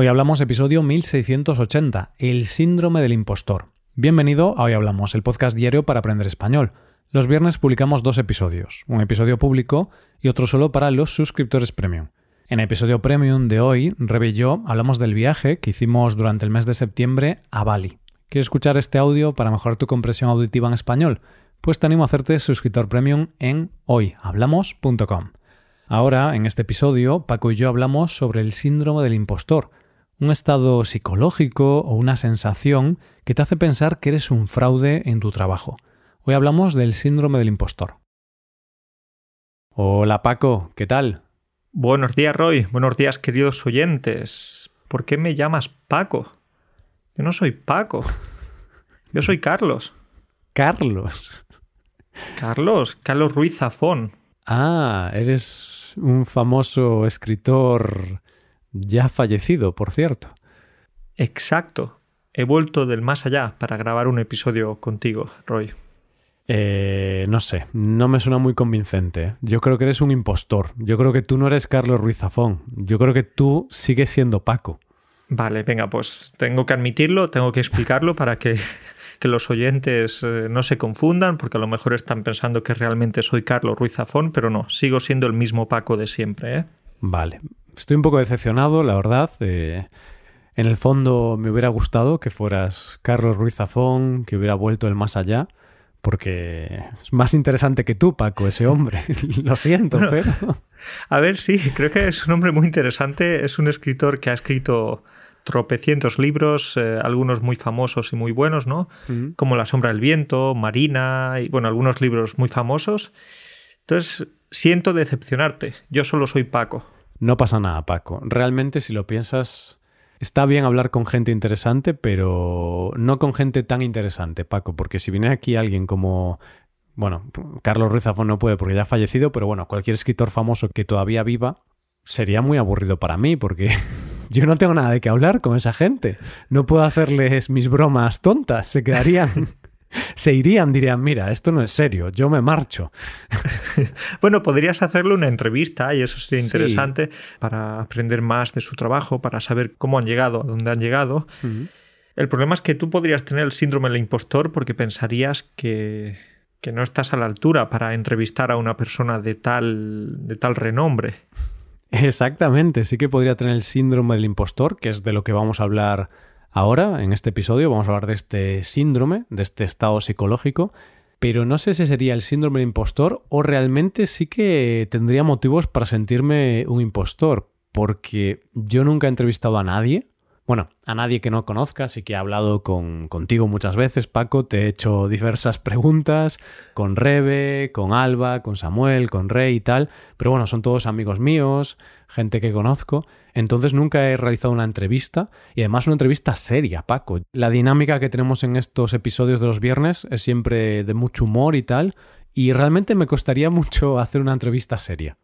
Hoy hablamos episodio 1680, el síndrome del impostor. Bienvenido a Hoy Hablamos, el podcast diario para aprender español. Los viernes publicamos dos episodios, un episodio público y otro solo para los suscriptores premium. En el episodio premium de hoy, Rebe y yo hablamos del viaje que hicimos durante el mes de septiembre a Bali. ¿Quieres escuchar este audio para mejorar tu compresión auditiva en español? Pues te animo a hacerte suscriptor premium en hoyhablamos.com. Ahora, en este episodio, Paco y yo hablamos sobre el síndrome del impostor, un estado psicológico o una sensación que te hace pensar que eres un fraude en tu trabajo. Hoy hablamos del síndrome del impostor. Hola Paco, ¿qué tal? Buenos días Roy, buenos días queridos oyentes. ¿Por qué me llamas Paco? Yo no soy Paco. Yo soy Carlos. Carlos. Carlos, Carlos Ruiz Zafón. Ah, eres un famoso escritor ya fallecido, por cierto. Exacto. He vuelto del más allá para grabar un episodio contigo, Roy. Eh, no sé, no me suena muy convincente. Yo creo que eres un impostor. Yo creo que tú no eres Carlos Ruiz Zafón. Yo creo que tú sigues siendo Paco. Vale, venga, pues tengo que admitirlo, tengo que explicarlo para que, los oyentes eh, no se confundan, porque a lo mejor están pensando que realmente soy Carlos Ruiz Zafón, pero no, sigo siendo el mismo Paco de siempre, ¿eh? Vale, estoy un poco decepcionado, la verdad. Eh, en el fondo me hubiera gustado que fueras Carlos Ruiz Zafón, que hubiera vuelto el más allá porque es más interesante que tú, Paco, ese hombre. Lo siento, pero... A ver, sí, creo que es un hombre muy interesante. Es un escritor que ha escrito tropecientos libros, eh, algunos muy famosos y muy buenos, ¿no? Como La sombra del viento, Marina, y bueno, algunos libros muy famosos. Entonces, siento decepcionarte. Yo solo soy Paco. No pasa nada, Paco. Realmente, si lo piensas, Está bien hablar con gente interesante, pero no con gente tan interesante, Paco, porque si viene aquí alguien como bueno, Carlos Ruiz Zafón no puede porque ya ha fallecido, pero bueno, cualquier escritor famoso que todavía viva sería muy aburrido para mí porque yo no tengo nada de qué hablar con esa gente. No puedo hacerles mis bromas tontas, se quedarían se irían, dirían, mira, esto no es serio, yo me marcho. bueno, podrías hacerle una entrevista y eso sería interesante para aprender más de su trabajo, para saber cómo han llegado, a dónde han llegado. El problema es que tú podrías tener el síndrome del impostor porque pensarías que, que no estás a la altura para entrevistar a una persona de tal, de tal renombre. Exactamente, sí que podría tener el síndrome del impostor, que es de lo que vamos a hablar Ahora, en este episodio, vamos a hablar de este síndrome, de este estado psicológico, pero no sé si sería el síndrome del impostor o realmente sí que tendría motivos para sentirme un impostor, porque yo nunca he entrevistado a nadie bueno, a nadie que no conozcas y que he hablado con, contigo muchas veces, Paco, te he hecho diversas preguntas con Rebe, con Alba, con Samuel, con Rey y tal, pero bueno, son todos amigos míos, gente que conozco, entonces nunca he realizado una entrevista y además una entrevista seria, Paco. La dinámica que tenemos en estos episodios de los viernes es siempre de mucho humor y tal, y realmente me costaría mucho hacer una entrevista seria.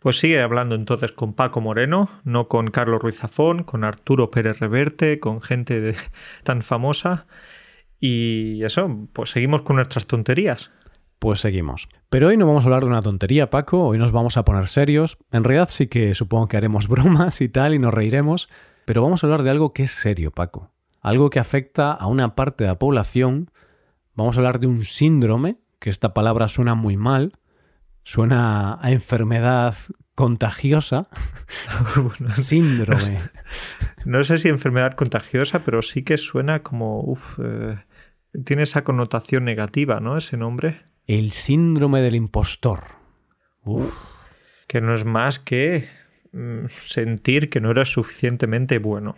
Pues sigue hablando entonces con Paco Moreno, no con Carlos Ruiz Zafón, con Arturo Pérez Reverte, con gente tan famosa. Y eso, pues seguimos con nuestras tonterías. Pues seguimos. Pero hoy no vamos a hablar de una tontería, Paco, hoy nos vamos a poner serios. En realidad sí que supongo que haremos bromas y tal y nos reiremos, pero vamos a hablar de algo que es serio, Paco. Algo que afecta a una parte de la población. Vamos a hablar de un síndrome, que esta palabra suena muy mal, Suena a enfermedad contagiosa. Síndrome. No sé si enfermedad contagiosa, pero sí que suena como. Uf, eh, tiene esa connotación negativa, ¿no? Ese nombre. El síndrome del impostor. Uf. Que no es más que mm, sentir que no eres suficientemente bueno.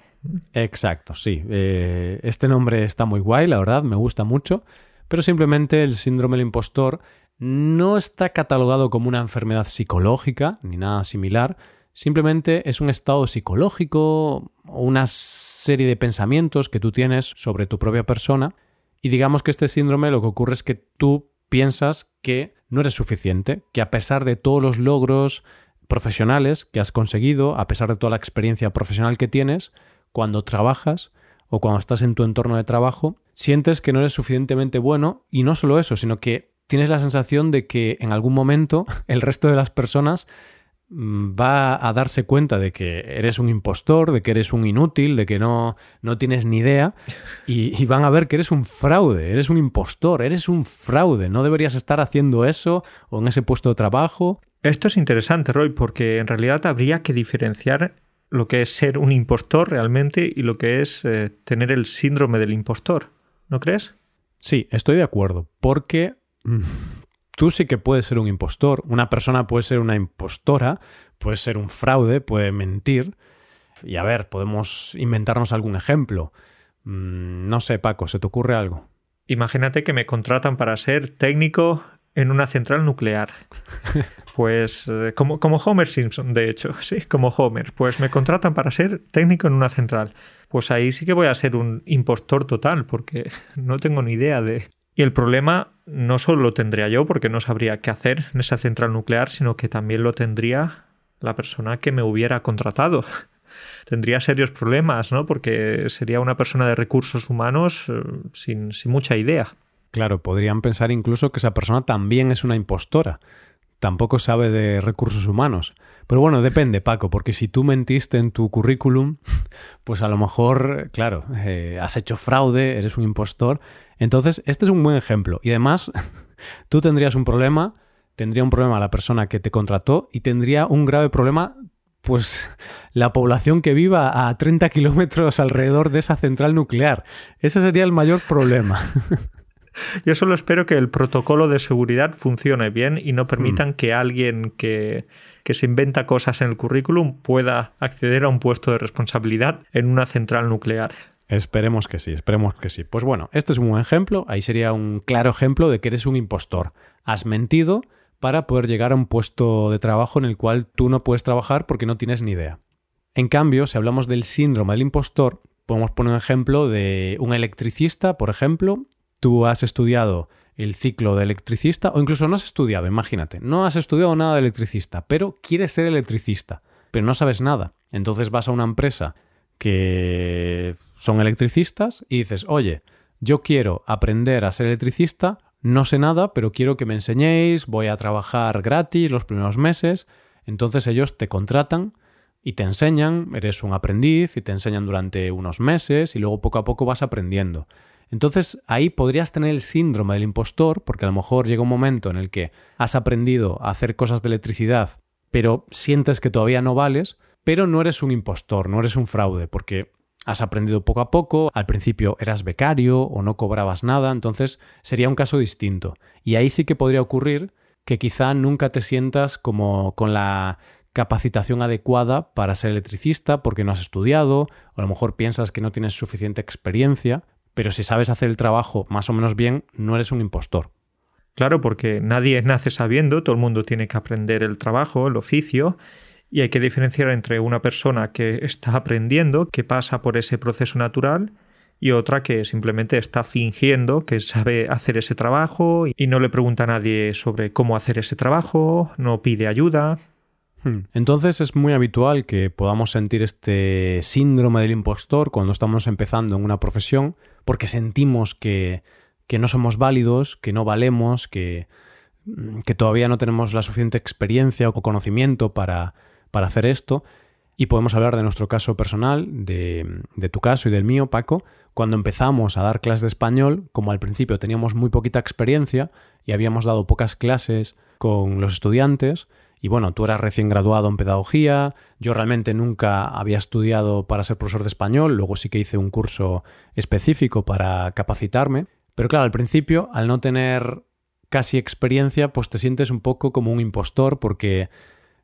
Exacto, sí. Eh, este nombre está muy guay, la verdad, me gusta mucho, pero simplemente el síndrome del impostor no está catalogado como una enfermedad psicológica ni nada similar, simplemente es un estado psicológico o una serie de pensamientos que tú tienes sobre tu propia persona y digamos que este síndrome lo que ocurre es que tú piensas que no eres suficiente, que a pesar de todos los logros profesionales que has conseguido, a pesar de toda la experiencia profesional que tienes, cuando trabajas o cuando estás en tu entorno de trabajo, sientes que no eres suficientemente bueno y no solo eso, sino que tienes la sensación de que en algún momento el resto de las personas va a darse cuenta de que eres un impostor, de que eres un inútil, de que no, no tienes ni idea y, van a ver que eres un fraude, eres un impostor, eres un fraude, no deberías estar haciendo eso o en ese puesto de trabajo. Esto es interesante, Roy, porque en realidad habría que diferenciar lo que es ser un impostor realmente y lo que es eh, tener el síndrome del impostor, ¿no crees? Sí, estoy de acuerdo, porque mm, tú sí que puedes ser un impostor, una persona puede ser una impostora, puede ser un fraude, puede mentir. Y a ver, podemos inventarnos algún ejemplo. Mm, no sé, Paco, ¿se te ocurre algo? Imagínate que me contratan para ser técnico en una central nuclear. Pues eh, como, como Homer Simpson, de hecho, sí, como Homer. Pues me contratan para ser técnico en una central. Pues ahí sí que voy a ser un impostor total, porque no tengo ni idea de, y el problema no solo lo tendría yo porque no sabría qué hacer en esa central nuclear, sino que también lo tendría la persona que me hubiera contratado. tendría serios problemas, ¿no? Porque sería una persona de recursos humanos eh, sin, sin mucha idea. Claro, podrían pensar incluso que esa persona también es una impostora tampoco sabe de recursos humanos. Pero bueno, depende, Paco, porque si tú mentiste en tu currículum, pues a lo mejor, claro, eh, has hecho fraude, eres un impostor. Entonces, este es un buen ejemplo. Y además, tú tendrías un problema, tendría un problema la persona que te contrató y tendría un grave problema, pues, la población que viva a 30 kilómetros alrededor de esa central nuclear. Ese sería el mayor problema. Yo solo espero que el protocolo de seguridad funcione bien y no permitan mm. que alguien que, que se inventa cosas en el currículum pueda acceder a un puesto de responsabilidad en una central nuclear. Esperemos que sí, esperemos que sí. Pues bueno, este es un buen ejemplo, ahí sería un claro ejemplo de que eres un impostor. Has mentido para poder llegar a un puesto de trabajo en el cual tú no puedes trabajar porque no tienes ni idea. En cambio, si hablamos del síndrome del impostor, podemos poner un ejemplo de un electricista, por ejemplo, tú has estudiado el ciclo de electricista o incluso no has estudiado, imagínate, no has estudiado nada de electricista, pero quieres ser electricista, pero no sabes nada. Entonces vas a una empresa que son electricistas y dices, oye, yo quiero aprender a ser electricista, no sé nada, pero quiero que me enseñéis, voy a trabajar gratis los primeros meses. Entonces ellos te contratan y te enseñan, eres un aprendiz y te enseñan durante unos meses y luego poco a poco vas aprendiendo. Entonces ahí podrías tener el síndrome del impostor, porque a lo mejor llega un momento en el que has aprendido a hacer cosas de electricidad, pero sientes que todavía no vales, pero no eres un impostor, no eres un fraude, porque has aprendido poco a poco, al principio eras becario o no cobrabas nada, entonces sería un caso distinto. Y ahí sí que podría ocurrir que quizá nunca te sientas como con la capacitación adecuada para ser electricista porque no has estudiado, o a lo mejor piensas que no tienes suficiente experiencia, pero si sabes hacer el trabajo más o menos bien, no eres un impostor. Claro, porque nadie nace sabiendo, todo el mundo tiene que aprender el trabajo, el oficio, y hay que diferenciar entre una persona que está aprendiendo, que pasa por ese proceso natural, y otra que simplemente está fingiendo que sabe hacer ese trabajo y no le pregunta a nadie sobre cómo hacer ese trabajo, no pide ayuda. Hmm. Entonces es muy habitual que podamos sentir este síndrome del impostor cuando estamos empezando en una profesión porque sentimos que, que no somos válidos, que no valemos, que, que, todavía no tenemos la suficiente experiencia o conocimiento para, para hacer esto. Y podemos hablar de nuestro caso personal, de, tu caso y del mío, Paco. Cuando empezamos a dar clases de español, como al principio teníamos muy poquita experiencia y habíamos dado pocas clases con los estudiantes, y bueno, tú eras recién graduado en pedagogía, yo realmente nunca había estudiado para ser profesor de español, luego sí que hice un curso específico para capacitarme, pero claro, al principio, al no tener casi experiencia, pues te sientes un poco como un impostor porque,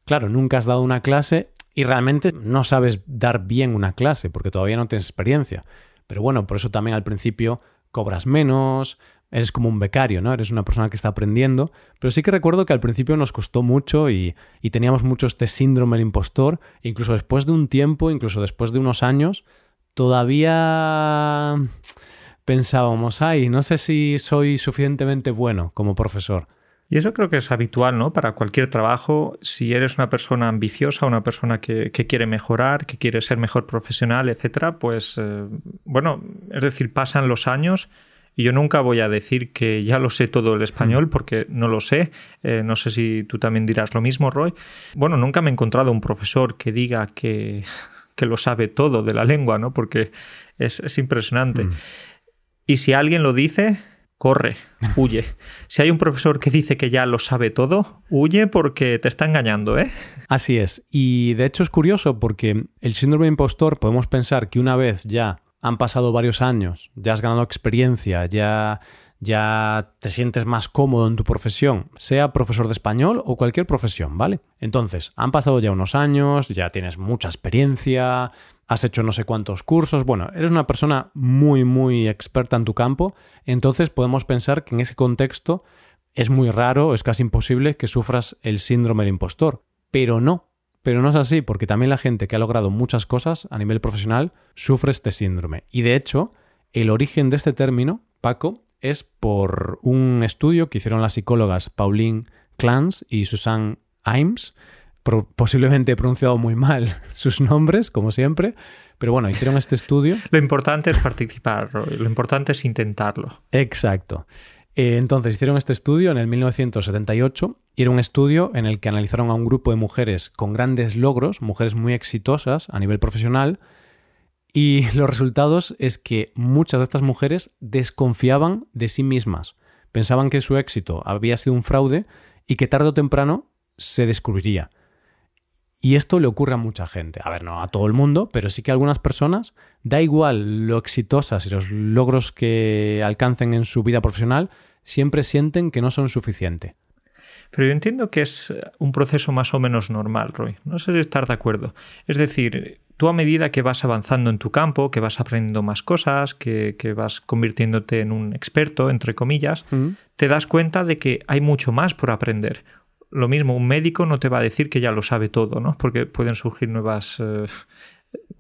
claro, nunca has dado una clase y realmente no sabes dar bien una clase porque todavía no tienes experiencia. Pero bueno, por eso también al principio cobras menos, eres como un becario, ¿no? Eres una persona que está aprendiendo. Pero sí que recuerdo que al principio nos costó mucho y, teníamos mucho este síndrome del impostor. Incluso después de un tiempo, incluso después de unos años, todavía pensábamos, ay, no sé si soy suficientemente bueno como profesor. Y eso creo que es habitual, ¿no? Para cualquier trabajo, si eres una persona ambiciosa, una persona que, quiere mejorar, que quiere ser mejor profesional, etcétera, pues, eh, bueno, es decir, pasan los años Y yo nunca voy a decir que ya lo sé todo el español, mm. porque no lo sé. Eh, no sé si tú también dirás lo mismo, Roy. Bueno, nunca me he encontrado un profesor que diga que, que lo sabe todo de la lengua, ¿no? Porque es, es impresionante. Mm. Y si alguien lo dice, corre, huye. Si hay un profesor que dice que ya lo sabe todo, huye porque te está engañando, ¿eh? Así es. Y de hecho es curioso porque el síndrome de impostor podemos pensar que una vez ya han pasado varios años, ya has ganado experiencia, ya ya te sientes más cómodo en tu profesión, sea profesor de español o cualquier profesión, ¿vale? Entonces, han pasado ya unos años, ya tienes mucha experiencia, has hecho no sé cuántos cursos, bueno, eres una persona muy, muy experta en tu campo, entonces podemos pensar que en ese contexto es muy raro, es casi imposible que sufras el síndrome del impostor, pero no. Pero no es así, porque también la gente que ha logrado muchas cosas a nivel profesional sufre este síndrome. Y de hecho, el origen de este término, Paco, es por un estudio que hicieron las psicólogas Pauline Clance y Susan Imes. Posiblemente he pronunciado muy mal sus nombres, como siempre, pero bueno, hicieron este estudio. Lo importante es participar, lo importante es intentarlo. Exacto. Eh, entonces hicieron este estudio en el 1978 y era un estudio en el que analizaron a un grupo de mujeres con grandes logros, mujeres muy exitosas a nivel profesional, y los resultados es que muchas de estas mujeres desconfiaban de sí mismas. Pensaban que su éxito había sido un fraude y que tarde o temprano se descubriría. Y esto le ocurre a mucha gente. A ver, no a todo el mundo, pero sí que a algunas personas, da igual lo exitosas y los logros que alcancen en su vida profesional, siempre sienten que no son suficientes. Pero yo entiendo que es un proceso más o menos normal, Roy. No sé si estar de acuerdo. Es decir, tú a medida que vas avanzando en tu campo, que vas aprendiendo más cosas, que, vas convirtiéndote en un experto, entre comillas, te das cuenta de que hay mucho más por aprender. Lo mismo, un médico no te va a decir que ya lo sabe todo, ¿no? Porque pueden surgir nuevas eh,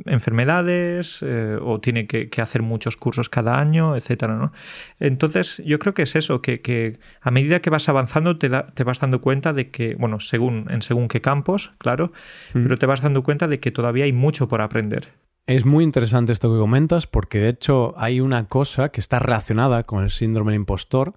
enfermedades eh, o tiene que, hacer muchos cursos cada año, etcétera, ¿no? Entonces, yo creo que es eso, que, a medida que vas avanzando te, te, vas dando cuenta de que, bueno, según, en según qué campos, claro, mm. pero te vas dando cuenta de que todavía hay mucho por aprender. Es muy interesante esto que comentas porque de hecho hay una cosa que está relacionada con el síndrome del impostor,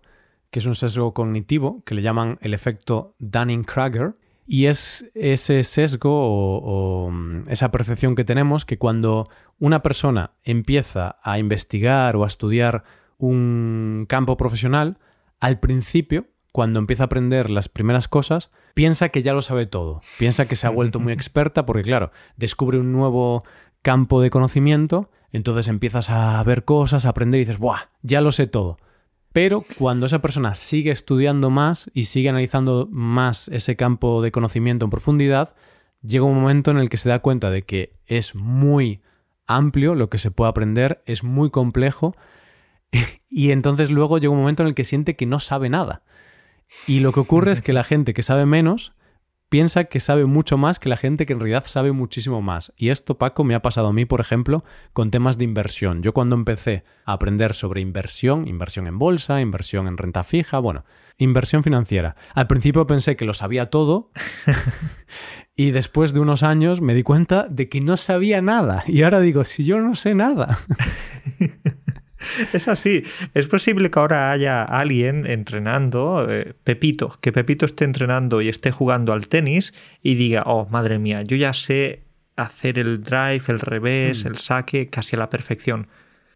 que es un sesgo cognitivo que le llaman el efecto Dunning-Kruger, y es ese sesgo o, mm, esa percepción que tenemos que cuando una persona empieza a investigar o a estudiar un campo profesional, al principio, cuando empieza a aprender las primeras cosas, piensa que ya lo sabe todo, piensa que se ha vuelto muy experta porque, claro, descubre un nuevo campo de conocimiento, entonces empiezas a ver cosas, a aprender y dices, ¡buah! Ya lo sé todo. Pero cuando esa persona sigue estudiando más y sigue analizando más ese campo de conocimiento en profundidad, llega un momento en el que se da cuenta de que es muy amplio lo que se puede aprender, es muy complejo y entonces luego llega un momento en el que siente que no sabe nada. Y lo que ocurre es que la gente que sabe menos piensa que sabe mucho más que la gente que en realidad sabe muchísimo más. Y esto, Paco, me ha pasado a mí, por ejemplo, con temas de inversión. Yo cuando empecé a aprender sobre inversión, inversión en bolsa, inversión en renta fija, bueno, inversión financiera, al principio pensé que lo sabía todo y después de unos años me di cuenta de que no sabía nada. Y ahora digo, si yo no sé nada. Es así. Es posible que ahora haya alguien entrenando, eh, Pepito, que Pepito esté entrenando y esté jugando al tenis y diga, oh, madre mía, yo ya sé hacer el drive, el revés, mm. el saque casi a la perfección.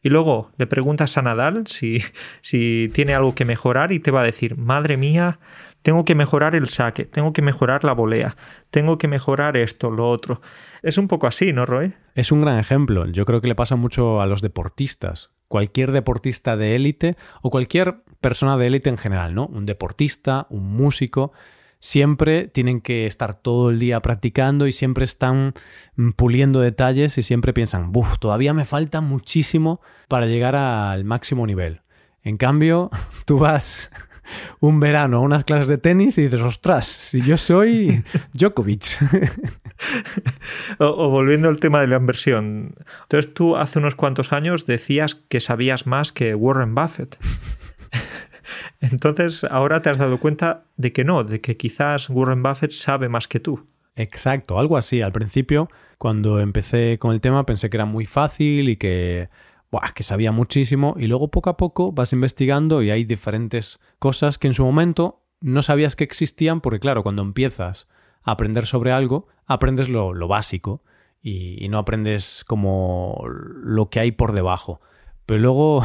Y luego le preguntas a Nadal si, si tiene algo que mejorar y te va a decir, madre mía, tengo que mejorar el saque, tengo que mejorar la volea, tengo que mejorar esto, lo otro. Es un poco así, ¿no, Roy? Es un gran ejemplo. Yo creo que le pasa mucho a los deportistas cualquier deportista de élite o cualquier persona de élite en general, ¿no? Un deportista, un músico, siempre tienen que estar todo el día practicando y siempre están puliendo detalles y siempre piensan, buf, todavía me falta muchísimo para llegar al máximo nivel. En cambio, tú vas un verano a unas clases de tenis y dices, ostras, si yo soy Djokovic. o, volviendo al tema de la inversión. Entonces tú hace unos cuantos años decías que sabías más que Warren Buffett. Entonces ahora te has dado cuenta de que no, de que quizás Warren Buffett sabe más que tú. Exacto, algo así. Al principio, cuando empecé con el tema, pensé que era muy fácil y que que sabía muchísimo y luego poco a poco vas investigando y hay diferentes cosas que en su momento no sabías que existían porque claro, cuando empiezas a aprender sobre algo, aprendes lo, básico y, no aprendes como lo que hay por debajo. Pero luego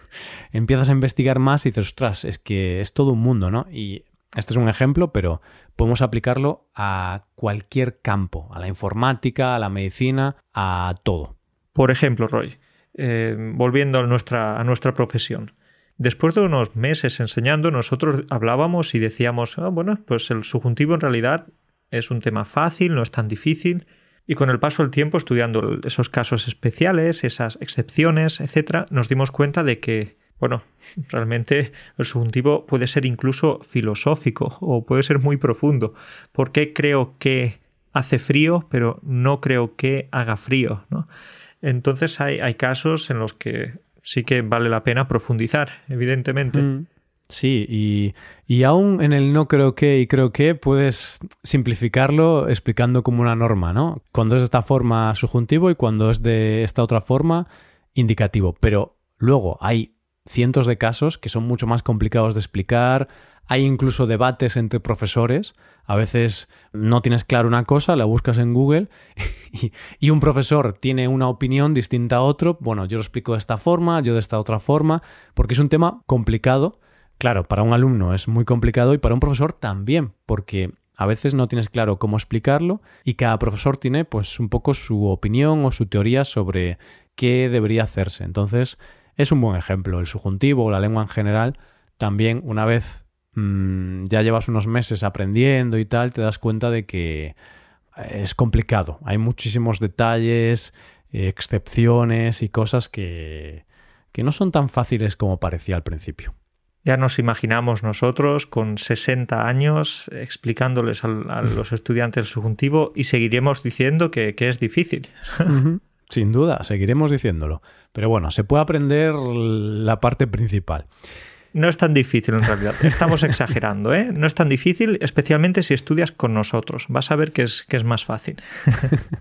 empiezas a investigar más y dices, ostras, es que es todo un mundo, ¿no? Y este es un ejemplo, pero podemos aplicarlo a cualquier campo, a la informática, a la medicina, a todo. Por ejemplo, Roy, eh, volviendo a nuestra, a nuestra profesión. Después de unos meses enseñando, nosotros hablábamos y decíamos, ah, bueno, pues el subjuntivo en realidad es un tema fácil, no es tan difícil. Y con el paso del tiempo, estudiando esos casos especiales, esas excepciones, etcétera, nos dimos cuenta de que, bueno, realmente el subjuntivo puede ser incluso filosófico o puede ser muy profundo. ¿Por qué creo que hace frío, pero no creo que haga frío? ¿no? Entonces hay, hay, casos en los que sí que vale la pena profundizar, evidentemente. Mm. Sí, y, y, aún en el no creo que y creo que puedes simplificarlo explicando como una norma, ¿no? Cuando es de esta forma subjuntivo y cuando es de esta otra forma indicativo. Pero luego hay cientos de casos que son mucho más complicados de explicar. Hay incluso debates entre profesores. A veces no tienes claro una cosa, la buscas en Google y, un profesor tiene una opinión distinta a otro. Bueno, yo lo explico de esta forma, yo de esta otra forma, porque es un tema complicado Claro, para un alumno es muy complicado y para un profesor también, porque a veces no tienes claro cómo explicarlo y cada profesor tiene pues un poco su opinión o su teoría sobre qué debería hacerse. Entonces, es un buen ejemplo. El subjuntivo o la lengua en general, también una vez mm, ya llevas unos meses aprendiendo y tal, te das cuenta de que es complicado. Hay muchísimos detalles, excepciones y cosas que, que no son tan fáciles como parecía al principio. Ya nos imaginamos nosotros con 60 años explicándoles a, los estudiantes el subjuntivo y seguiremos diciendo que, es difícil. Sin duda, seguiremos diciéndolo. Pero bueno, se puede aprender la parte principal. No es tan difícil en realidad. Estamos exagerando, ¿eh? No es tan difícil, especialmente si estudias con nosotros. Vas a ver que es, que es más fácil.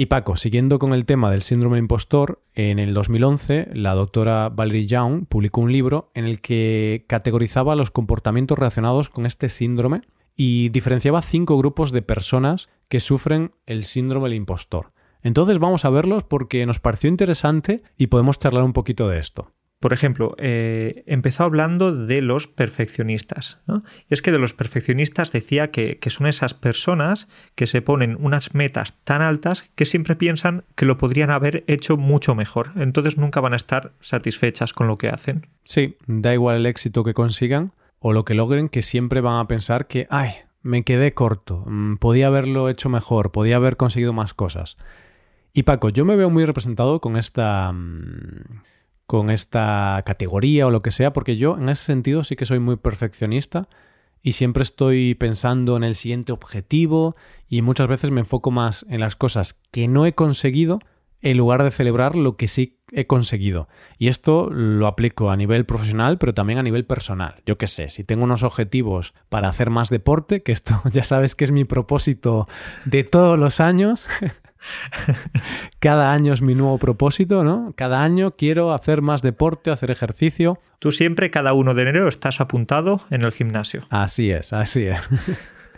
Y Paco, siguiendo con el tema del síndrome de impostor, en el 2011 la doctora Valerie Young publicó un libro en el que categorizaba los comportamientos relacionados con este síndrome y diferenciaba cinco grupos de personas que sufren el síndrome del impostor. Entonces vamos a verlos porque nos pareció interesante y podemos charlar un poquito de esto. Por ejemplo, eh, empezó hablando de los perfeccionistas. Y es que de los perfeccionistas decía que, son esas personas que se ponen unas metas tan altas que siempre piensan que lo podrían haber hecho mucho mejor. Entonces nunca van a estar satisfechas con lo que hacen. Sí, da igual el éxito que consigan o lo que logren, que siempre van a pensar que, ay, me quedé corto, mm, podía haberlo hecho mejor, podía haber conseguido más cosas. Y Paco, yo me veo muy representado con esta mm, con esta categoría o lo que sea, porque yo en ese sentido sí que soy muy perfeccionista y siempre estoy pensando en el siguiente objetivo y muchas veces me enfoco más en las cosas que no he conseguido en lugar de celebrar lo que sí he conseguido. Y esto lo aplico a nivel profesional, pero también a nivel personal. Yo qué sé, si tengo unos objetivos para hacer más deporte, que esto ya sabes que es mi propósito de todos los años, Cada año es mi nuevo propósito, ¿no? Cada año quiero hacer más deporte, hacer ejercicio. Tú siempre, cada 1 de enero, estás apuntado en el gimnasio. Así es, así es.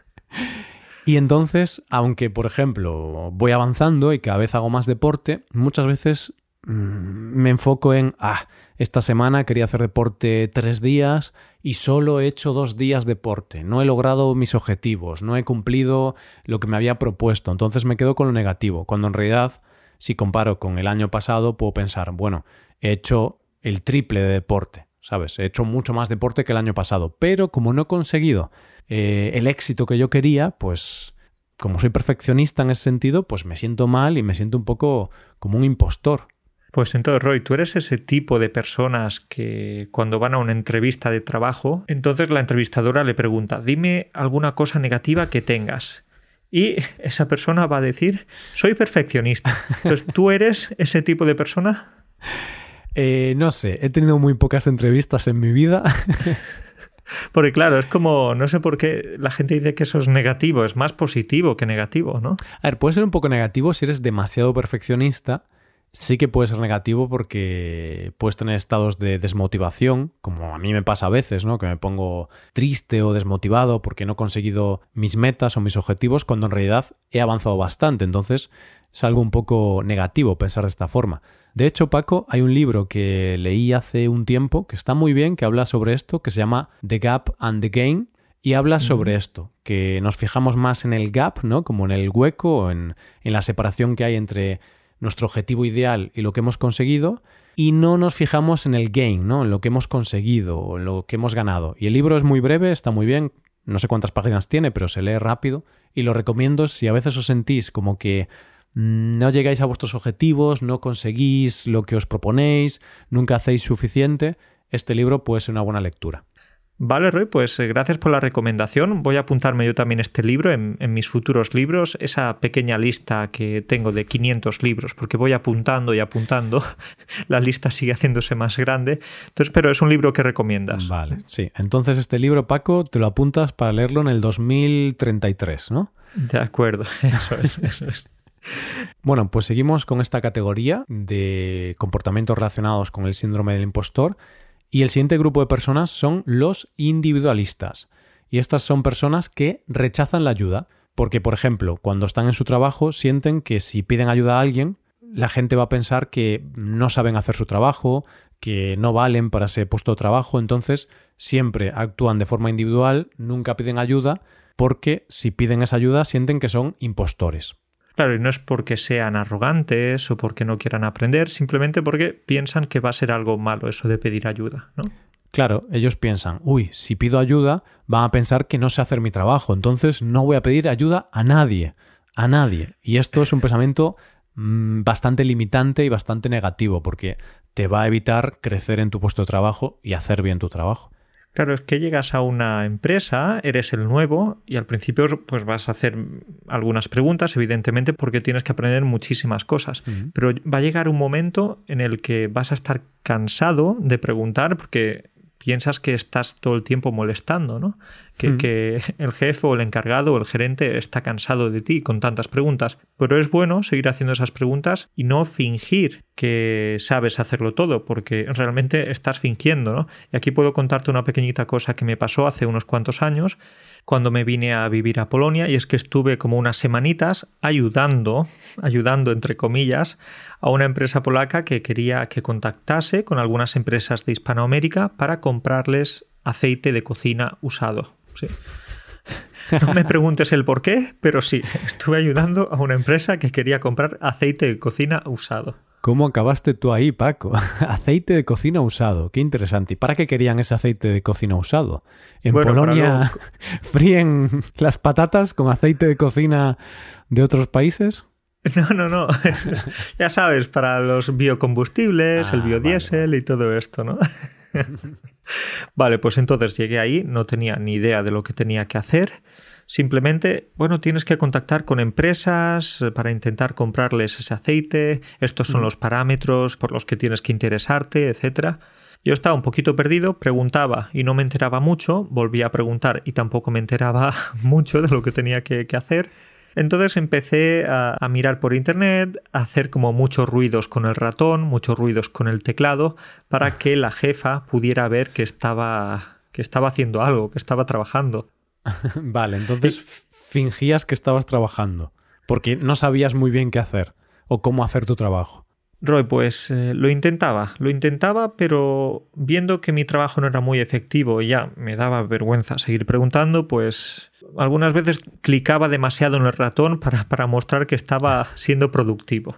y entonces, aunque, por ejemplo, voy avanzando y cada vez hago más deporte, muchas veces mm, me enfoco en, ah, esta semana quería hacer deporte tres días y solo he hecho dos días deporte. No he logrado mis objetivos, no he cumplido lo que me había propuesto. Entonces me quedo con lo negativo. Cuando en realidad, si comparo con el año pasado, puedo pensar, bueno, he hecho el triple de deporte. ¿Sabes? He hecho mucho más deporte que el año pasado. Pero como no he conseguido eh, el éxito que yo quería, pues como soy perfeccionista en ese sentido, pues me siento mal y me siento un poco como un impostor. Pues entonces, Roy, tú eres ese tipo de personas que cuando van a una entrevista de trabajo, entonces la entrevistadora le pregunta, dime alguna cosa negativa que tengas. Y esa persona va a decir, soy perfeccionista. Entonces, ¿tú eres ese tipo de persona? Eh, no sé, he tenido muy pocas entrevistas en mi vida. Porque claro, es como, no sé por qué la gente dice que eso es negativo, es más positivo que negativo, ¿no? A ver, puede ser un poco negativo si eres demasiado perfeccionista sí que puede ser negativo porque puedes tener estados de desmotivación, como a mí me pasa a veces, ¿no? Que me pongo triste o desmotivado porque no he conseguido mis metas o mis objetivos cuando en realidad he avanzado bastante. Entonces es algo un poco negativo pensar de esta forma. De hecho, Paco, hay un libro que leí hace un tiempo que está muy bien, que habla sobre esto, que se llama The Gap and the Gain, y habla sobre esto, que nos fijamos más en el gap, ¿no? Como en el hueco, en, en la separación que hay entre nuestro objetivo ideal y lo que hemos conseguido, y no nos fijamos en el gain, ¿no? En lo que hemos conseguido o en lo que hemos ganado. Y el libro es muy breve, está muy bien, no sé cuántas páginas tiene, pero se lee rápido, y lo recomiendo si a veces os sentís como que no llegáis a vuestros objetivos, no conseguís lo que os proponéis, nunca hacéis suficiente, este libro puede ser una buena lectura. Vale, Roy, pues eh, gracias por la recomendación. Voy a apuntarme yo también este libro en, mis futuros libros, esa pequeña lista que tengo de 500 libros, porque voy apuntando y apuntando. la lista sigue haciéndose más grande. Entonces, pero es un libro que recomiendas. Vale, sí. Entonces, este libro, Paco, te lo apuntas para leerlo en el 2033, ¿no? De acuerdo, eso es, eso es. Bueno, pues seguimos con esta categoría de comportamientos relacionados con el síndrome del impostor y el siguiente grupo de personas son los individualistas. Y estas son personas que rechazan la ayuda. Porque, por ejemplo, cuando están en su trabajo sienten que si piden ayuda a alguien, la gente va a pensar que no saben hacer su trabajo, que no valen para ese puesto de trabajo, entonces siempre actúan de forma individual, nunca piden ayuda, porque si piden esa ayuda sienten que son impostores. Claro, y no es porque sean arrogantes o porque no quieran aprender, simplemente porque piensan que va a ser algo malo eso de pedir ayuda, ¿no? Claro, ellos piensan, uy, si pido ayuda, van a pensar que no sé hacer mi trabajo, entonces no voy a pedir ayuda a nadie, a nadie. Y esto es un pensamiento mm, bastante limitante y bastante negativo, porque te va a evitar crecer en tu puesto de trabajo y hacer bien tu trabajo. Claro, es que llegas a una empresa, eres el nuevo y al principio pues vas a hacer algunas preguntas, evidentemente, porque tienes que aprender muchísimas cosas. Pero va a llegar un momento en el que vas a estar cansado de preguntar porque piensas que estás todo el tiempo molestando, ¿no? Que, que, el jefe o el encargado o el gerente está cansado de ti con tantas preguntas. Pero es bueno seguir haciendo esas preguntas y no fingir que sabes hacerlo todo, porque realmente estás fingiendo, ¿no? Y aquí puedo contarte una pequeñita cosa que me pasó hace unos cuantos años cuando me vine a vivir a Polonia y es que estuve como unas semanitas ayudando, ayudando entre comillas, a una empresa polaca que quería que contactase con algunas empresas de Hispanoamérica para comprarles aceite de cocina usado. No me preguntes el por qué, pero sí, estuve ayudando a una empresa que quería comprar aceite de cocina usado. ¿Cómo acabaste tú ahí, Paco? aceite de cocina usado, qué interesante. ¿Y para qué querían ese aceite de cocina usado? ¿En Polonia fríen las patatas con aceite de cocina de otros países? No, no, no. ya sabes, para los biocombustibles, el ah, biodiesel y todo esto, ¿no? vale, pues entonces llegué ahí, no tenía ni idea de lo que tenía que hacer Simplemente, bueno, tienes que contactar con empresas eh, para intentar comprarles ese aceite, estos son los parámetros por los que tienes que interesarte, etcétera. Yo estaba un poquito perdido, preguntaba y no me enteraba mucho, volví a preguntar y tampoco me enteraba mucho de lo que tenía que, hacer. Entonces empecé a, a, mirar por internet, a hacer como muchos ruidos con el ratón, muchos ruidos con el teclado, para que la jefa pudiera ver que estaba, que estaba haciendo algo, que estaba trabajando. vale, entonces fingías que estabas trabajando, porque no sabías muy bien qué hacer o cómo hacer tu trabajo. Roy, pues eh, lo intentaba, lo intentaba, pero viendo que mi trabajo no era muy efectivo y ya me daba vergüenza seguir preguntando, pues algunas veces clicaba demasiado en el ratón para, para mostrar que estaba siendo productivo.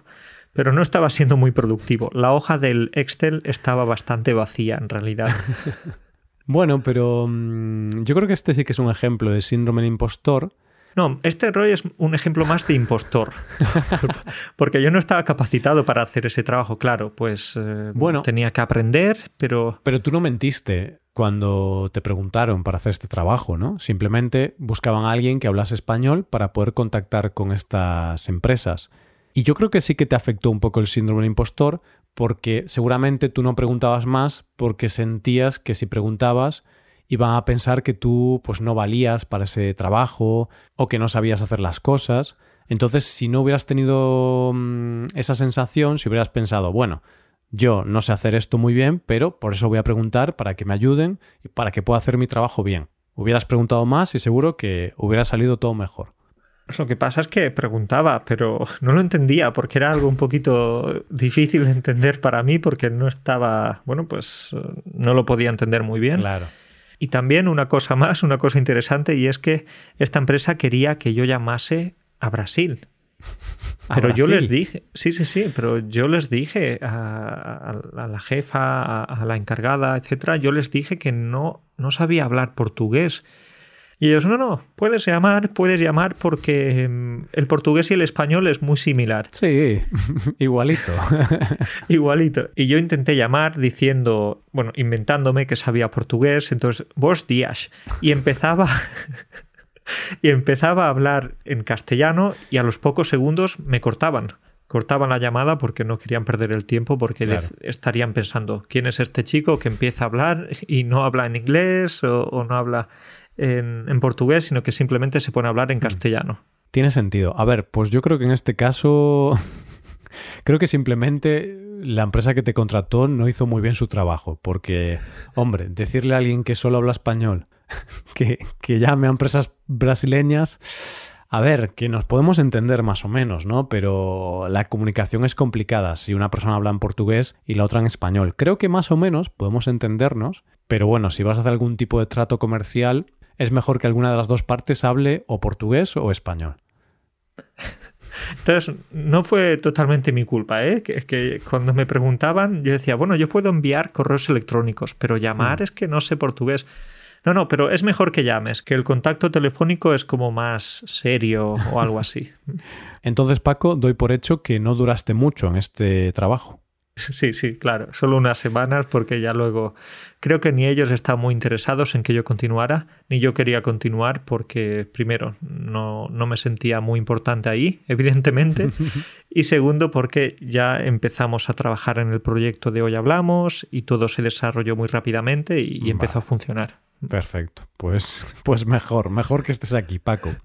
Pero no estaba siendo muy productivo. La hoja del Excel estaba bastante vacía en realidad. Bueno, pero mm, yo creo que este sí que es un ejemplo de síndrome de impostor. No, este Roy es un ejemplo más de impostor. Porque yo no estaba capacitado para hacer ese trabajo, claro. Pues eh, bueno, tenía que aprender, pero. Pero tú no mentiste cuando te preguntaron para hacer este trabajo, ¿no? Simplemente buscaban a alguien que hablase español para poder contactar con estas empresas. Y yo creo que sí que te afectó un poco el síndrome de impostor porque seguramente tú no preguntabas más porque sentías que si preguntabas iban a pensar que tú pues no valías para ese trabajo o que no sabías hacer las cosas. Entonces, si no hubieras tenido mm, esa sensación, si hubieras pensado, bueno, yo no sé hacer esto muy bien, pero por eso voy a preguntar para que me ayuden y para que pueda hacer mi trabajo bien. Hubieras preguntado más y seguro que hubiera salido todo mejor. Lo que pasa es que preguntaba, pero no lo entendía porque era algo un poquito difícil de entender para mí porque no estaba, bueno, pues no lo podía entender muy bien. Claro. Y también una cosa más, una cosa interesante, y es que esta empresa quería que yo llamase a Brasil. Pero yo les dije, sí, sí, sí, pero yo les dije a, la jefa, a, la encargada, etcétera, yo les dije que no, no sabía hablar portugués. Y ellos, no, no, puedes llamar, puedes llamar porque mm, el portugués y el español es muy similar. Sí, igualito. igualito. Y yo intenté llamar diciendo, bueno, inventándome que sabía portugués, entonces, vos días. Y empezaba y empezaba a hablar en castellano y a los pocos segundos me cortaban. Cortaban la llamada porque no querían perder el tiempo porque estarían pensando quién es este chico que empieza a hablar y no habla en inglés o, no habla en, en, portugués, sino que simplemente se pone a hablar en mm. castellano. Tiene sentido. A ver, pues yo creo que en este caso creo que simplemente la empresa que te contrató no hizo muy bien su trabajo, porque, hombre, decirle a alguien que solo habla español que, llame a empresas brasileñas. A ver, que nos podemos entender más o menos, ¿no? Pero la comunicación es complicada si una persona habla en portugués y la otra en español. Creo que más o menos podemos entendernos, pero bueno, si vas a hacer algún tipo de trato comercial, es mejor que alguna de las dos partes hable o portugués o español. Entonces, no fue totalmente mi culpa, ¿eh? Que, que, cuando me preguntaban, yo decía, bueno, yo puedo enviar correos electrónicos, pero llamar hmm. es que no sé portugués. No, no, pero es mejor que llames, que el contacto telefónico es como más serio o algo así. Entonces, Paco, doy por hecho que no duraste mucho en este trabajo. Sí, sí, claro. Solo unas semanas porque ya luego creo que ni ellos estaban muy interesados en que yo continuara, ni yo quería continuar porque primero no, no me sentía muy importante ahí, evidentemente, y segundo porque ya empezamos a trabajar en el proyecto de Hoy Hablamos y todo se desarrolló muy rápidamente y, empezó a funcionar. Perfecto. Pues, pues mejor, mejor que estés aquí, Paco.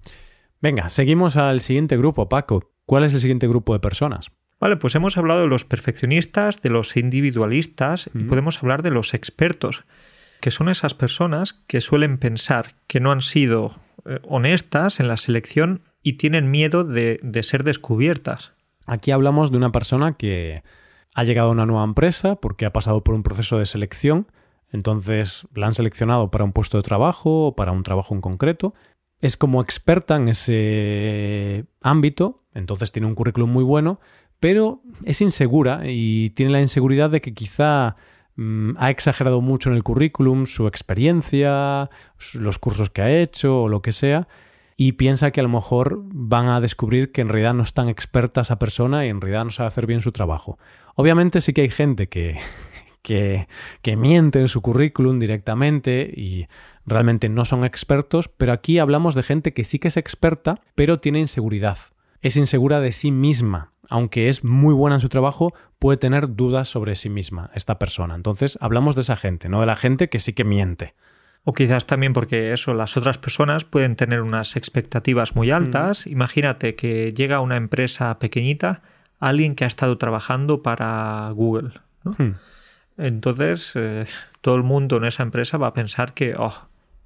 Venga, seguimos al siguiente grupo, Paco. ¿Cuál es el siguiente grupo de personas? Vale, pues hemos hablado de los perfeccionistas, de los individualistas y podemos hablar de los expertos, que son esas personas que suelen pensar que no han sido eh, honestas en la selección y tienen miedo de, de ser descubiertas. Aquí hablamos de una persona que ha llegado a una nueva empresa porque ha pasado por un proceso de selección, entonces la han seleccionado para un puesto de trabajo o para un trabajo en concreto, es como experta en ese ámbito, entonces tiene un currículum muy bueno, pero es insegura y tiene la inseguridad de que quizá mm, ha exagerado mucho en el currículum su experiencia, los cursos que ha hecho o lo que sea, y piensa que a lo mejor van a descubrir que en realidad no es tan experta esa persona y en realidad no sabe hacer bien su trabajo. Obviamente sí que hay gente que, que, que miente en su currículum directamente y realmente no son expertos, pero aquí hablamos de gente que sí que es experta, pero tiene inseguridad. Es insegura de sí misma aunque es muy buena en su trabajo, puede tener dudas sobre sí misma, esta persona. Entonces, hablamos de esa gente, no de la gente que sí que miente. O quizás también porque eso, las otras personas pueden tener unas expectativas muy altas. Imagínate que llega una empresa pequeñita, alguien que ha estado trabajando para Google. Hmm. Entonces, eh, todo el mundo en esa empresa va a pensar que, oh,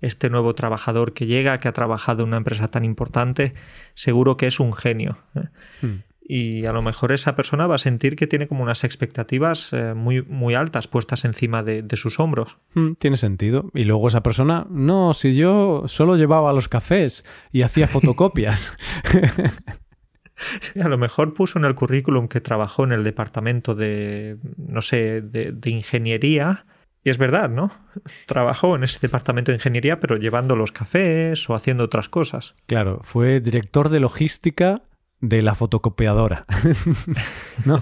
este nuevo trabajador que llega, que ha trabajado en una empresa tan importante, seguro que es un genio. ¿eh? Hmm y a lo mejor esa persona va a sentir que tiene como unas expectativas eh, muy, muy altas puestas encima de, sus hombros. Hmm, tiene sentido. Y luego esa persona, no, si yo solo llevaba los cafés y hacía fotocopias. a lo mejor puso en el currículum que trabajó en el departamento de, no sé, de, de ingeniería. Y es verdad, ¿no? Trabajó en ese departamento de ingeniería, pero llevando los cafés o haciendo otras cosas. Claro, fue director de logística de la fotocopiadora. no,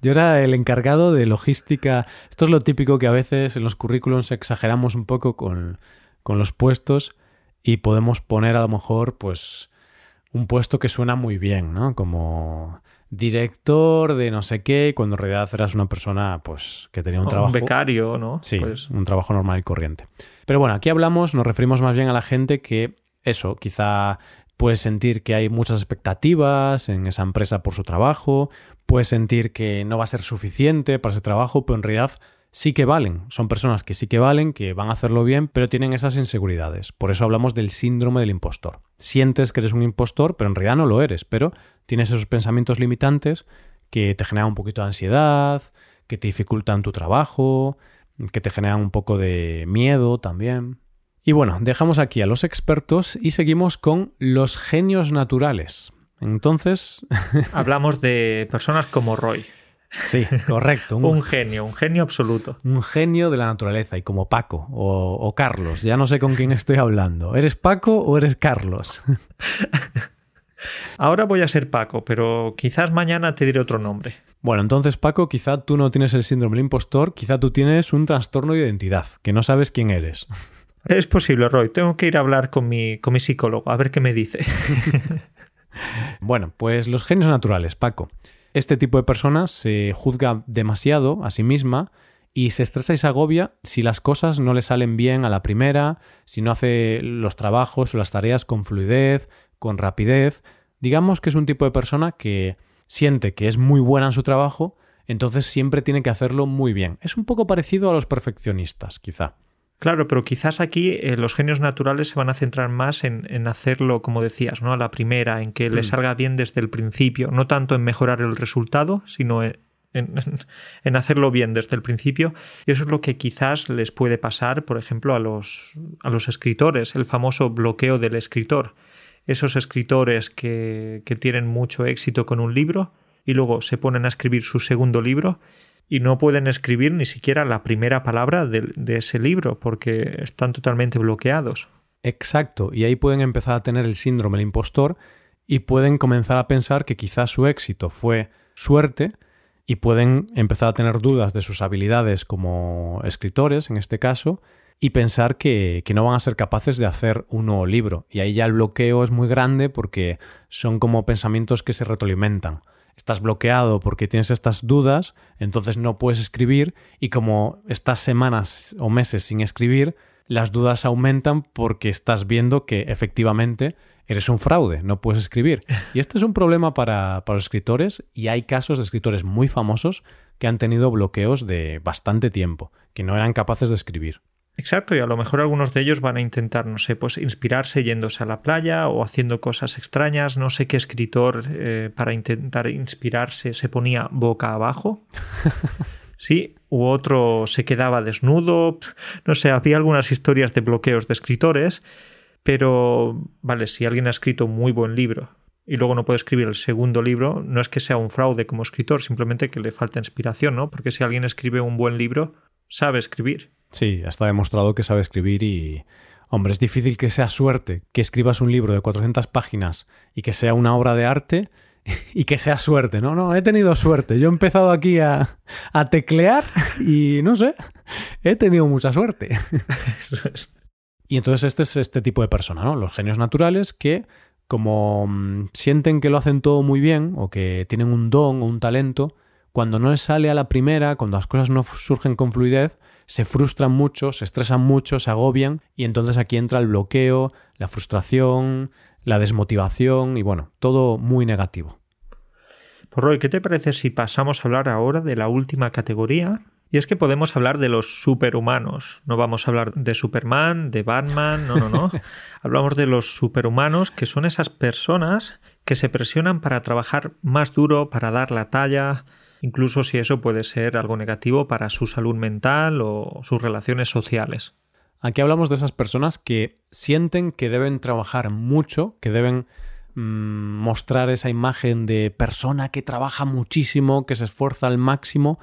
yo era el encargado de logística. Esto es lo típico que a veces en los currículums exageramos un poco con, con los puestos y podemos poner a lo mejor pues un puesto que suena muy bien, ¿no? Como director de no sé qué, cuando en realidad eras una persona pues que tenía un trabajo... Un becario, ¿no? Sí, pues un trabajo normal y corriente. Pero bueno, aquí hablamos, nos referimos más bien a la gente que eso, quizá puedes sentir que hay muchas expectativas en esa empresa por su trabajo, puedes sentir que no va a ser suficiente para ese trabajo, pero en realidad sí que valen. Son personas que sí que valen, que van a hacerlo bien, pero tienen esas inseguridades. Por eso hablamos del síndrome del impostor. Sientes que eres un impostor, pero en realidad no lo eres, pero tienes esos pensamientos limitantes que te generan un poquito de ansiedad, que te dificultan tu trabajo, que te generan un poco de miedo también. Y bueno, dejamos aquí a los expertos y seguimos con los genios naturales. Entonces... Hablamos de personas como Roy. Sí, correcto. Un, genio, un genio absoluto. Un genio de la naturaleza y como Paco o, o Carlos. Ya no sé con quién estoy hablando. ¿Eres Paco o eres Carlos? Ahora voy a ser Paco, pero quizás mañana te diré otro nombre. Bueno, entonces Paco, quizá tú no tienes el síndrome del impostor, quizá tú tienes un trastorno de identidad, que no sabes quién eres. Es posible, Roy. Tengo que ir a hablar con mi, con mi psicólogo, a ver qué me dice. bueno, pues los genios naturales, Paco. Este tipo de personas se juzga demasiado a sí misma y se estresa y se agobia si las cosas no le salen bien a la primera, si no hace los trabajos o las tareas con fluidez, con rapidez. Digamos que es un tipo de persona que siente que es muy buena en su trabajo, entonces siempre tiene que hacerlo muy bien. Es un poco parecido a los perfeccionistas, quizá. Claro, pero quizás aquí eh, los genios naturales se van a centrar más en, hacerlo, como decías, ¿no? A la primera, en que le mm. salga bien desde el principio, no tanto en mejorar el resultado, sino en, en, hacerlo bien desde el principio. Y eso es lo que quizás les puede pasar, por ejemplo, a los, a los escritores, el famoso bloqueo del escritor. Esos escritores que, que tienen mucho éxito con un libro y luego se ponen a escribir su segundo libro y no pueden escribir ni siquiera la primera palabra de, ese libro porque están totalmente bloqueados. Exacto, y ahí pueden empezar a tener el síndrome del impostor y pueden comenzar a pensar que quizás su éxito fue suerte y pueden empezar a tener dudas de sus habilidades como escritores, en este caso, y pensar que, que, no van a ser capaces de hacer un nuevo libro. Y ahí ya el bloqueo es muy grande porque son como pensamientos que se retroalimentan estás bloqueado porque tienes estas dudas, entonces no puedes escribir y como estás semanas o meses sin escribir, las dudas aumentan porque estás viendo que efectivamente eres un fraude, no puedes escribir. Y este es un problema para, para los escritores y hay casos de escritores muy famosos que han tenido bloqueos de bastante tiempo, que no eran capaces de escribir. Exacto, y a lo mejor algunos de ellos van a intentar, no sé, pues inspirarse yéndose a la playa o haciendo cosas extrañas. No sé qué escritor eh, para intentar inspirarse se ponía boca abajo. Sí, u otro se quedaba desnudo. No sé, había algunas historias de bloqueos de escritores, pero vale, si alguien ha escrito un muy buen libro y luego no puede escribir el segundo libro, no es que sea un fraude como escritor, simplemente que le falta inspiración, ¿no? Porque si alguien escribe un buen libro, sabe escribir. Sí, está demostrado que sabe escribir y... Hombre, es difícil que sea suerte que escribas un libro de 400 páginas y que sea una obra de arte y que sea suerte, ¿no? No, he tenido suerte. Yo he empezado aquí a, a teclear y no sé, he tenido mucha suerte. Y entonces este es este tipo de persona, ¿no? Los genios naturales que como mm, sienten que lo hacen todo muy bien o que tienen un don o un talento, cuando no les sale a la primera, cuando las cosas no surgen con fluidez, se frustran mucho, se estresan mucho, se agobian y entonces aquí entra el bloqueo, la frustración, la desmotivación y bueno, todo muy negativo. Pues Roy, ¿qué te parece si pasamos a hablar ahora de la última categoría? Y es que podemos hablar de los superhumanos. No vamos a hablar de Superman, de Batman, no, no, no. Hablamos de los superhumanos, que son esas personas que se presionan para trabajar más duro, para dar la talla, incluso si eso puede ser algo negativo para su salud mental o sus relaciones sociales. Aquí hablamos de esas personas que sienten que deben trabajar mucho, que deben mm, mostrar esa imagen de persona que trabaja muchísimo, que se esfuerza al máximo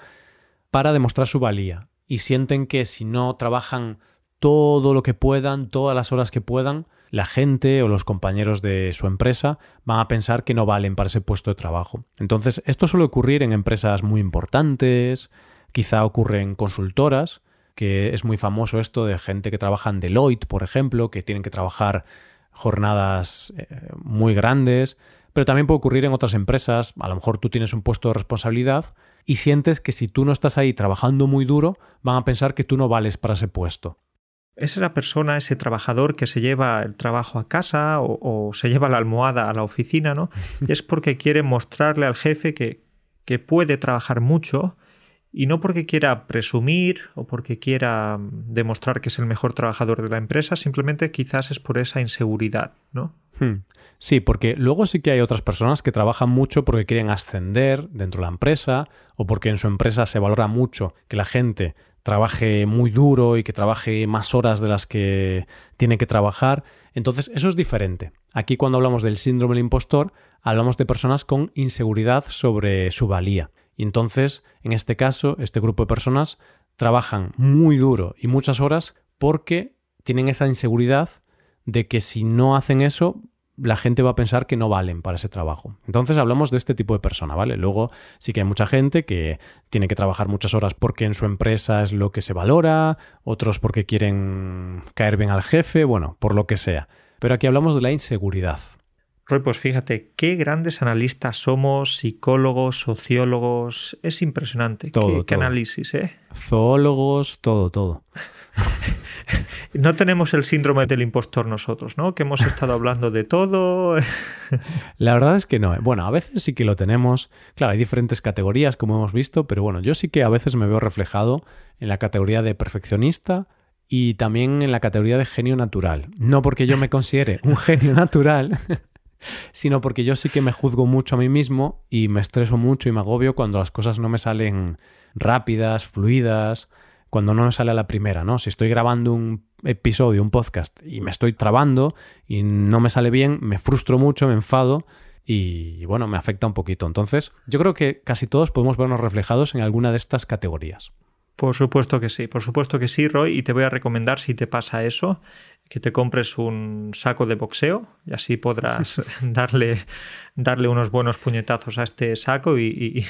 para demostrar su valía. Y sienten que si no trabajan todo lo que puedan, todas las horas que puedan, la gente o los compañeros de su empresa van a pensar que no valen para ese puesto de trabajo. Entonces, esto suele ocurrir en empresas muy importantes, quizá ocurre en consultoras, que es muy famoso esto de gente que trabaja en Deloitte, por ejemplo, que tienen que trabajar jornadas eh, muy grandes, pero también puede ocurrir en otras empresas, a lo mejor tú tienes un puesto de responsabilidad y sientes que si tú no estás ahí trabajando muy duro, van a pensar que tú no vales para ese puesto. Es esa persona, ese trabajador que se lleva el trabajo a casa o, se lleva la almohada a la oficina, ¿no? es porque quiere mostrarle al jefe que, que puede trabajar mucho y no porque quiera presumir o porque quiera demostrar que es el mejor trabajador de la empresa, simplemente quizás es por esa inseguridad, ¿no? Hmm. Sí, porque luego sí que hay otras personas que trabajan mucho porque quieren ascender dentro de la empresa o porque en su empresa se valora mucho que la gente trabaje muy duro y que trabaje más horas de las que tiene que trabajar. Entonces, eso es diferente. Aquí cuando hablamos del síndrome del impostor, hablamos de personas con inseguridad sobre su valía. Y entonces, en este caso, este grupo de personas trabajan muy duro y muchas horas porque tienen esa inseguridad de que si no hacen eso, la gente va a pensar que no valen para ese trabajo. Entonces hablamos de este tipo de persona, ¿vale? Luego sí que hay mucha gente que tiene que trabajar muchas horas porque en su empresa es lo que se valora, otros porque quieren caer bien al jefe, bueno, por lo que sea. Pero aquí hablamos de la inseguridad. Roy, pues fíjate, qué grandes analistas somos, psicólogos, sociólogos. Es impresionante. Todo, qué, análisis, ¿eh? Zoólogos, todo, todo. no tenemos el síndrome del impostor nosotros, ¿no? Que hemos estado hablando de todo. La verdad es que no. ¿eh? Bueno, a veces sí que lo tenemos. Claro, hay diferentes categorías, como hemos visto, pero bueno, yo sí que a veces me veo reflejado en la categoría de perfeccionista y también en la categoría de genio natural. No porque yo me considere un genio natural, sino porque yo sí que me juzgo mucho a mí mismo y me estreso mucho y me agobio cuando las cosas no me salen rápidas, fluidas, cuando no me sale a la primera, ¿no? Si estoy grabando un episodio, un podcast y me estoy trabando y no me sale bien, me frustro mucho, me enfado y, bueno, me afecta un poquito. Entonces, yo creo que casi todos podemos vernos reflejados en alguna de estas categorías. Por supuesto que sí, por supuesto que sí, Roy, y te voy a recomendar si te pasa eso, que te compres un saco de boxeo y así podrás darle, darle unos buenos puñetazos a este saco y,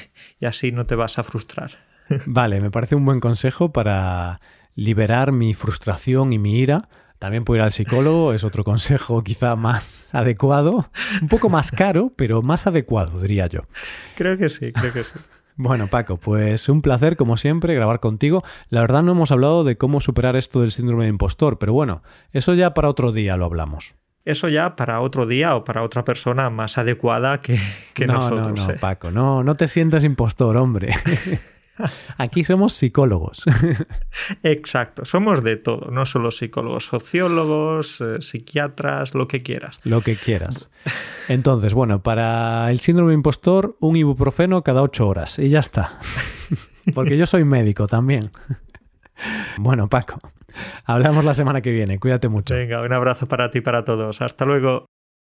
así no te vas a frustrar. Vale, me parece un buen consejo para liberar mi frustración y mi ira. También puedo ir al psicólogo, es otro consejo quizá más adecuado, un poco más caro, pero más adecuado, diría yo. Creo que sí, creo que sí. Bueno, Paco, pues un placer, como siempre, grabar contigo. La verdad no hemos hablado de cómo superar esto del síndrome de impostor, pero bueno, eso ya para otro día lo hablamos. Eso ya para otro día o para otra persona más adecuada que, que nosotros. No, no, ¿eh? Paco, no, no te sientas impostor, hombre. Aquí somos psicólogos. Exacto, somos de todo, no solo psicólogos, sociólogos, eh, psiquiatras, lo que quieras. Lo que quieras. Entonces, bueno, para el síndrome impostor, un ibuprofeno cada ocho horas y ya está. Porque yo soy médico también. Bueno, Paco, hablamos la semana que viene. Cuídate mucho. Venga, un abrazo para ti y para todos. Hasta luego.